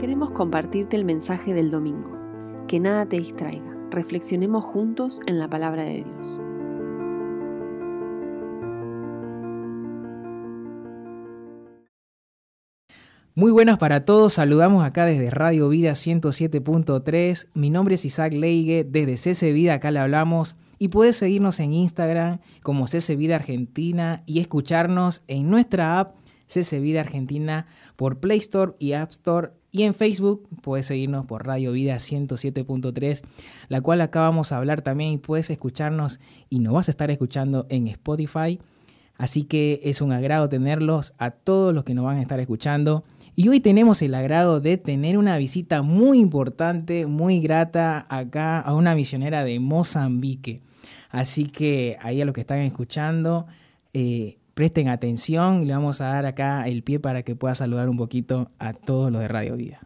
Queremos compartirte el mensaje del domingo. Que nada te distraiga. Reflexionemos juntos en la palabra de Dios. Muy buenas para todos, saludamos acá desde Radio Vida 107.3. Mi nombre es Isaac Leige, desde CC Vida acá le hablamos y puedes seguirnos en Instagram como CC Vida Argentina y escucharnos en nuestra app CC Vida Argentina por Play Store y App Store y en Facebook puedes seguirnos por Radio Vida 107.3, la cual acá vamos a hablar también y puedes escucharnos y nos vas a estar escuchando en Spotify. Así que es un agrado tenerlos a todos los que nos van a estar escuchando. Y hoy tenemos el agrado de tener una visita muy importante, muy grata acá a una misionera de Mozambique. Así que ahí a los que están escuchando, eh, presten atención y le vamos a dar acá el pie para que pueda saludar un poquito a todos los de Radio Vida.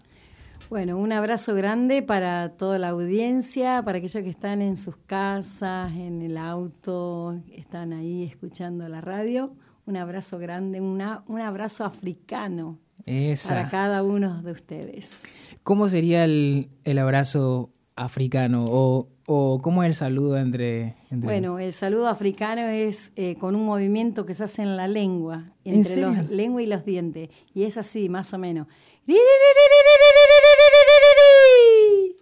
Bueno, un abrazo grande para toda la audiencia, para aquellos que están en sus casas, en el auto, están ahí escuchando la radio. Un abrazo grande, una, un abrazo africano para cada uno de ustedes. ¿Cómo sería el, el abrazo africano o, o, cómo es el saludo entre, Bueno, el saludo africano es eh, con un movimiento que se hace en la lengua, entre la lengua y los dientes. Y es así, más o menos.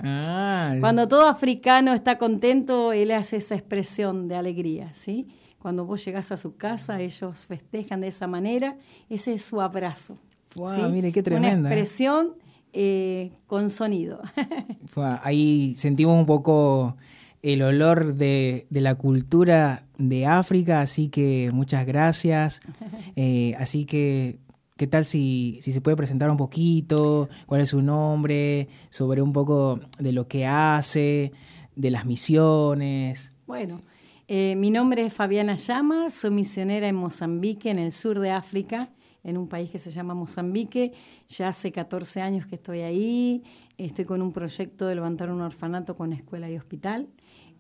Ah, Cuando todo africano está contento, él hace esa expresión de alegría, ¿sí? Cuando vos llegás a su casa, ellos festejan de esa manera, ese es su abrazo. Wow, mire qué tremenda. Una expresión eh, con sonido. Ahí sentimos un poco el olor de, la cultura de África, así que muchas gracias. Eh, así que, ¿qué tal si, si, se puede presentar un poquito? ¿Cuál es su nombre? Sobre un poco de lo que hace, de las misiones. Bueno, eh, mi nombre es Fabiana Llamas, soy misionera en Mozambique, en el sur de África en un país que se llama Mozambique. Ya hace 14 años que estoy ahí. Estoy con un proyecto de levantar un orfanato con escuela y hospital.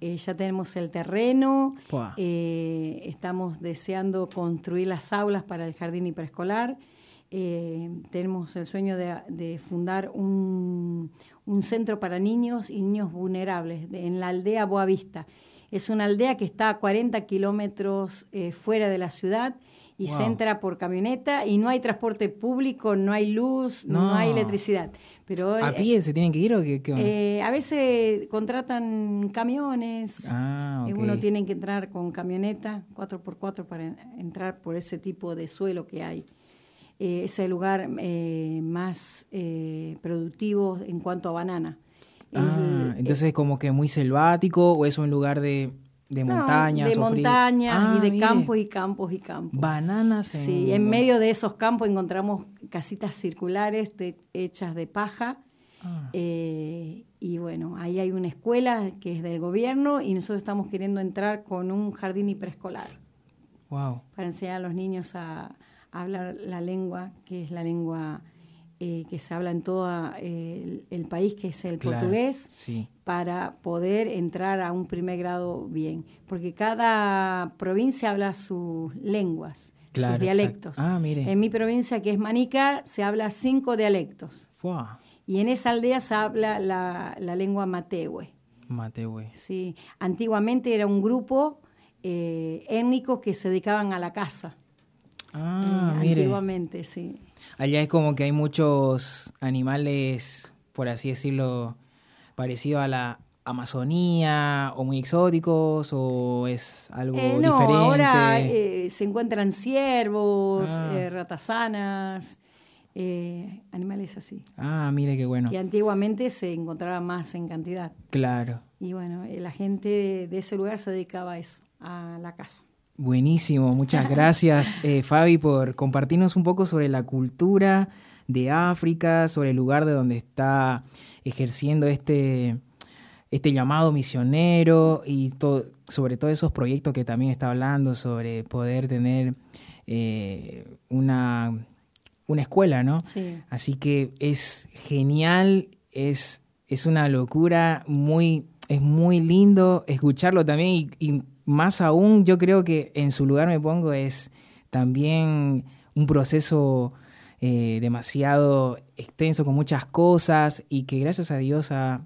Eh, ya tenemos el terreno, eh, estamos deseando construir las aulas para el jardín y preescolar. Eh, tenemos el sueño de, fundar un, centro para niños y niños vulnerables en la aldea Boavista. Es una aldea que está a 40 kilómetros fuera de la ciudad y se entra por camioneta y no hay transporte público, no hay luz, no, hay electricidad. Pero, ¿A pie se tienen que ir o qué? Eh, a veces contratan camiones, ah, uno tiene que entrar con camioneta 4x4 para entrar por ese tipo de suelo que hay. Eh, es el lugar eh, más productivo en cuanto a banana. Ah, entonces es como que muy selvático o es un lugar de de montañas. de montañas y ah, de campos y campos y campos. Bananas. sí, en medio de esos campos encontramos casitas circulares hechas de paja. Ah. Eh, y bueno, ahí hay una escuela que es del gobierno y nosotros estamos queriendo entrar con un jardín y preescolar. Wow. Para enseñar a los niños a hablar la lengua, que es la lengua eh, que se habla en todo eh, el, país, que es el portugués, para poder entrar a un primer grado bien. Porque cada provincia habla sus lenguas, sus dialectos. Ah, en mi provincia, que es Manica, se habla cinco dialectos. Y en esa aldea se habla la, lengua matehue. Matehue. Sí. Antiguamente era un grupo eh, étnico que se dedicaban a la caza. Ah, Antiguamente, sí. Allá es como que hay muchos animales, por así decirlo, parecidos a la Amazonía o muy exóticos o es algo eh, no, diferente. Ahora eh, se encuentran ciervos, ah. eh, ratazanas, animales así. Ah, mire qué bueno. Que antiguamente se encontraba más en cantidad. Claro. Y bueno, la gente de ese lugar se dedicaba a eso, a la caza. Buenísimo, muchas gracias eh, Fabi por compartirnos un poco sobre la cultura de África, sobre el lugar de donde está ejerciendo este, este llamado misionero y sobre todos esos proyectos que también está hablando, sobre poder tener eh, una, una escuela, ¿no? Sí. Así que es genial, es, es una locura, muy, es muy lindo escucharlo también y más aún yo creo que en su lugar me pongo es también un proceso eh, demasiado extenso con muchas cosas y que gracias a Dios a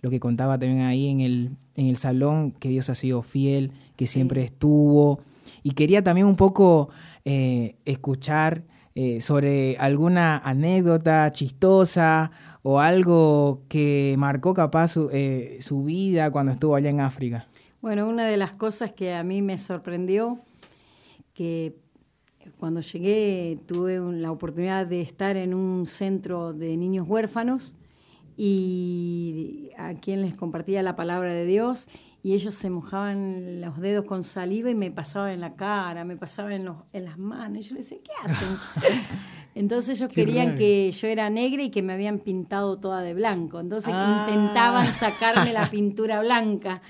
lo que contaba también ahí en el, en el salón, que Dios ha sido fiel, que siempre estuvo. Y quería también un poco eh, escuchar eh, sobre alguna anécdota chistosa o algo que marcó capaz su, su vida cuando estuvo allá en África. Bueno, una de las cosas que a mí me sorprendió, que cuando llegué tuve la oportunidad de estar en un centro de niños huérfanos y a quien les compartía la palabra de Dios y ellos se mojaban los dedos con saliva y me pasaban en la cara, me pasaban en, en las manos. Y yo les decía, ¿qué hacen? Entonces ellos querían que yo era negra y que me habían pintado toda de blanco. Entonces ah. intentaban sacarme la pintura blanca.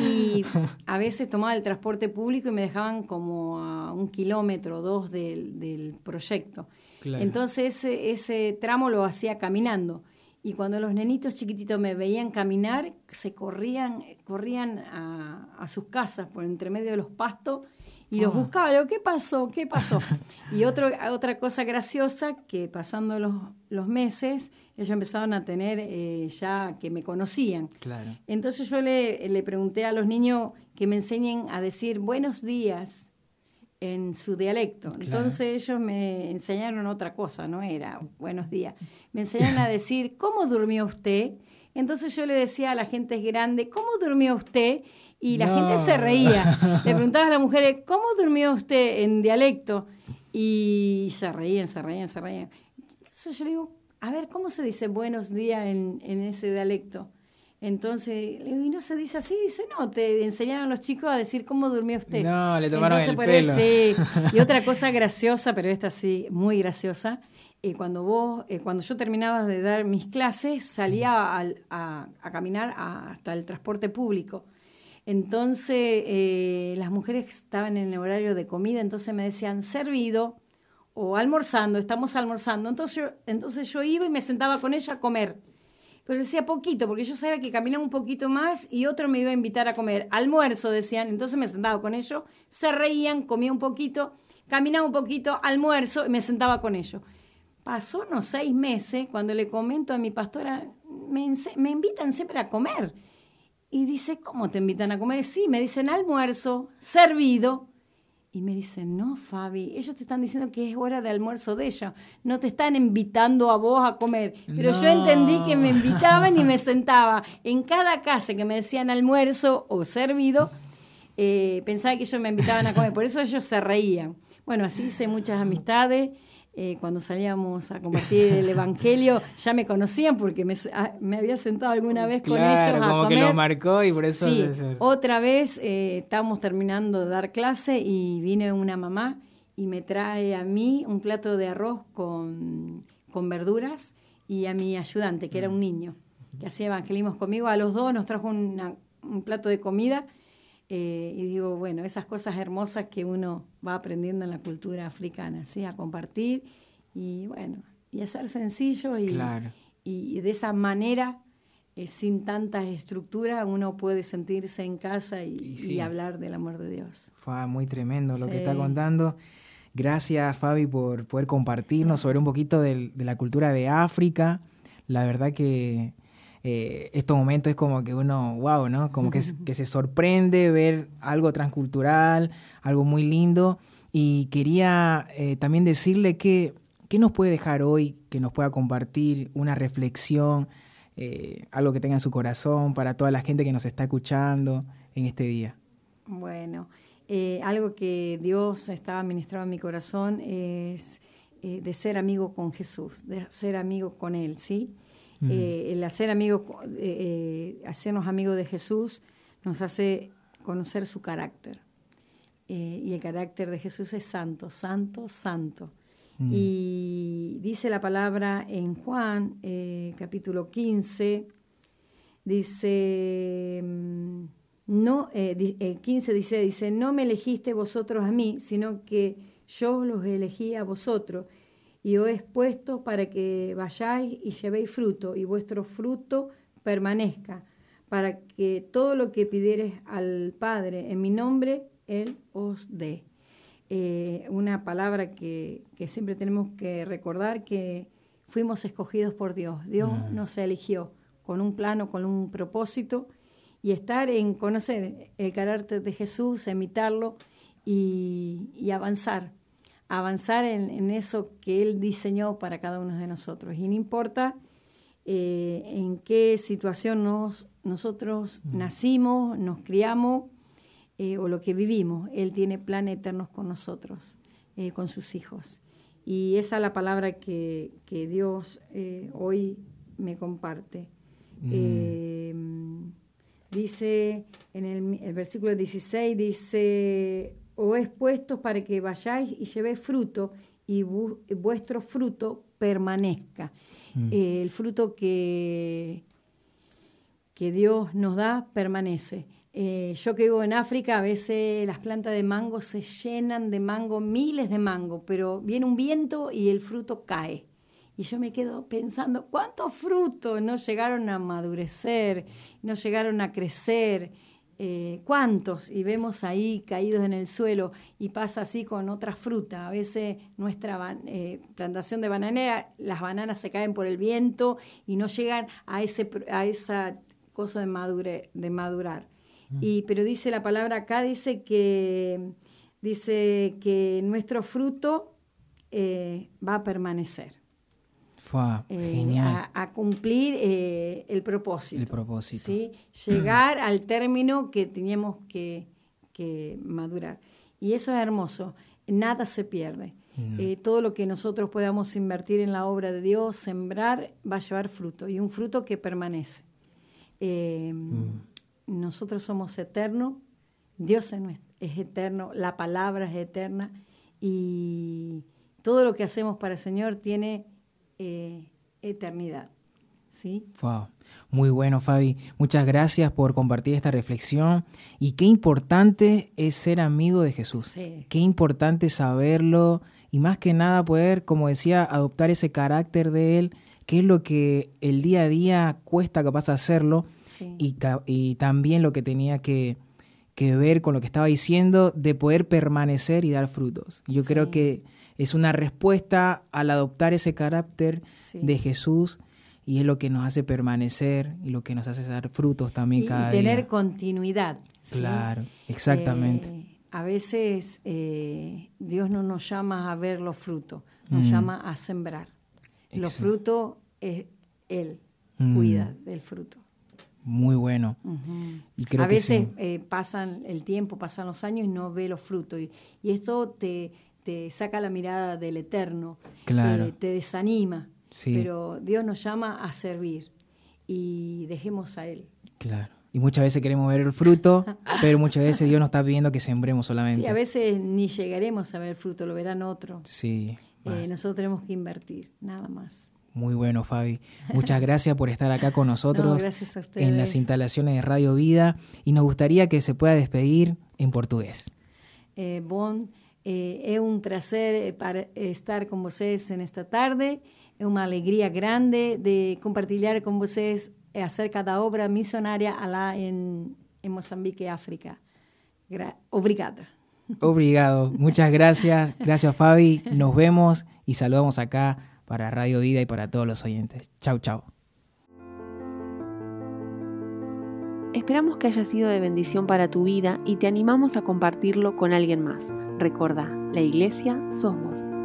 Y a veces tomaba el transporte público y me dejaban como a un kilómetro o dos del, proyecto. Entonces ese, ese tramo lo hacía caminando. Y cuando los nenitos chiquititos me veían caminar, se corrían, corrían a, a sus casas por entre medio de los pastos y los ah. buscaba, digo, ¿qué pasó? ¿Qué pasó? y otro, otra cosa graciosa, que pasando los, los meses, ellos empezaron a tener eh, ya que me conocían. Claro. Entonces yo le, le pregunté a los niños que me enseñen a decir buenos días en su dialecto. Entonces ellos me enseñaron otra cosa, no era buenos días. Me enseñaron a decir, ¿cómo durmió usted? Entonces yo le decía a la gente grande, ¿cómo durmió usted? Y la gente se reía. Le preguntaba a las mujeres, ¿cómo durmió usted en dialecto? Y se reían, se reían, se reían. Entonces yo le digo, a ver, ¿cómo se dice buenos días en, en ese dialecto? Entonces, le digo, ¿y no se dice así? Dice, no, te enseñaron los chicos a decir cómo durmió usted. No, le tomaron el pelo. Sí. Y otra cosa graciosa, pero esta sí, muy graciosa, eh, cuando vos, eh, cuando yo terminaba de dar mis clases, salía a, a, a, caminar hasta el transporte público. Entonces, eh, las mujeres estaban en el horario de comida, entonces me decían, servido o almorzando, estamos almorzando. Entonces yo, iba y me sentaba con ella a comer. Pero decía poquito, porque yo sabía que caminaba un poquito más y otro me iba a invitar a comer. Almuerzo, decían, entonces me sentaba con ellos, se reían, comía un poquito, caminaba un poquito, almuerzo y me sentaba con ellos. Pasó unos seis meses cuando le comento a mi pastora, me invitan siempre a comer. Y dice, ¿cómo te invitan a comer? Sí, me dicen almuerzo, servido. Y me dicen, no, Fabi, ellos te están diciendo que es hora de almuerzo de ella. No te están invitando a vos a comer. Pero yo entendí que me invitaban y me sentaba en cada casa que me decían almuerzo o servido. Eh, pensaba que ellos me invitaban a comer. Por eso ellos se reían. Bueno, así hice muchas amistades. Eh, cuando salíamos a compartir el Evangelio, ya me conocían porque me, ah, había sentado alguna vez con ellos a como que lo marcó y por eso... Sí, otra vez eh, estábamos terminando de dar clase y viene una mamá y me trae a mí un plato de arroz con, con verduras y a mi ayudante, que era un niño, que hacía evangelismos conmigo. A los dos nos trajo un plato de comida eh, y digo, bueno, esas cosas hermosas que uno va aprendiendo en la cultura africana, ¿sí? A compartir y bueno, y a ser sencillo y, y, de esa manera, eh, sin tantas estructuras, uno puede sentirse en casa y, hablar del amor de Dios. Fue muy tremendo lo que está contando. Gracias, Fabi, por poder compartirnos sobre un poquito de la cultura de África. La verdad que eh, estos momentos es como que uno, wow, ¿no? Como que, que se sorprende ver algo transcultural, algo muy lindo. Y quería eh, también decirle que, ¿qué nos puede dejar hoy, que nos pueda compartir una reflexión, eh, algo que tenga en su corazón para toda la gente que nos está escuchando en este día? Bueno, algo que Dios estaba ministrando en mi corazón es de ser amigo con Jesús, de ser amigo con Él, ¿sí? Eh, el hacer amigos, eh, eh, hacernos amigos de Jesús nos hace conocer su carácter. y el carácter de Jesús es santo, santo, santo. Mm. Y dice la palabra en Juan, capítulo 15, dice, mm, no, 15 dice, dice, no me elegiste vosotros a mí, sino que yo los elegí a vosotros y os he puesto para que vayáis y llevéis fruto, y vuestro fruto permanezca, para que todo lo que pidieres al Padre en mi nombre, Él os dé. eh, una palabra que, siempre tenemos que recordar, que fuimos escogidos por Dios. Dios mm. nos eligió con un plano, con un propósito, y estar en conocer el carácter de Jesús, imitarlo y, avanzar, avanzar en, eso que Él diseñó para cada uno de nosotros. Y no importa eh, en qué situación nos, nosotros mm. nacimos, nos criamos, eh, o lo que vivimos. Él tiene planes eternos con nosotros, eh, con sus hijos. Y esa es la palabra que, Dios eh, hoy me comparte. Mm. dice en el, versículo 16, dice, o es puesto para que vayáis y llevéis fruto y vuestro fruto permanezca. Mm. el fruto que, que Dios nos da permanece. Eh, yo que vivo en África, a veces las plantas de mango se llenan de mango, miles de mango, pero viene un viento y el fruto cae. Y yo me quedo pensando, ¿cuántos frutos no llegaron a madurecer, no llegaron a crecer? Eh, ¿Cuántos? Y vemos ahí caídos en el suelo y pasa así con otras frutas. A veces nuestra eh, plantación de bananera, las bananas se caen por el viento y no llegan a, ese, a esa cosa de, de madurar. Y, pero dice la palabra acá, dice que, dice que nuestro fruto eh, va a permanecer. Eh, genial. A, cumplir eh, el propósito. El propósito. ¿sí? Llegar al término que teníamos que, que, madurar. Y eso es hermoso. Nada se pierde. todo lo que nosotros podamos invertir en la obra de Dios, sembrar, va a llevar fruto. Y un fruto que permanece. Mm nosotros somos eternos, Dios es, eterno, la palabra es eterna y todo lo que hacemos para el Señor tiene eh, eternidad. ¿sí? Wow. Muy bueno, Fabi. Muchas gracias por compartir esta reflexión. Y qué importante es ser amigo de Jesús. Qué importante saberlo y más que nada poder, como decía, adoptar ese carácter de Él, que es lo que el día a día cuesta capaz hacerlo y, también lo que tenía que, ver con lo que estaba diciendo de poder permanecer y dar frutos. Yo creo que es una respuesta al adoptar ese carácter de Jesús y es lo que nos hace permanecer y lo que nos hace dar frutos también cada día. Y tener continuidad. Claro, exactamente. Eh, a veces eh, Dios no nos llama a ver los frutos, nos mm. llama a sembrar. Los frutos, es Él mm. cuida del fruto muy bueno. a veces eh, pasan el tiempo, pasan los años y no ve los frutos. Y, esto te, te, saca la mirada del eterno, claro. Eh, te desanima. Pero Dios nos llama a servir y dejemos a Él. Claro. Y muchas veces queremos ver el fruto, pero muchas veces Dios nos está pidiendo que sembremos solamente. Sí, a veces ni llegaremos a ver el fruto, lo verán otros. Sí. Eh, nosotros tenemos que invertir, nada más. Muy bueno, Fabi. Muchas gracias por estar acá con nosotros en las instalaciones de Radio Vida y nos gustaría que se pueda despedir en portugués. Eh, bon, eh, é um prazer para estar com vocês nesta tarde. É uma alegria grande de compartilhar com vocês acerca da obra missionária lá em, em Moçambique, África. Gra obrigada. Obrigado. Muchas gracias. Gracias, Fabi. Nos vemos y saludamos acá para Radio Vida y para todos los oyentes. Chau, chau. Esperamos que haya sido de bendición para tu vida y te animamos a compartirlo con alguien más. Recuerda, la iglesia sos vos.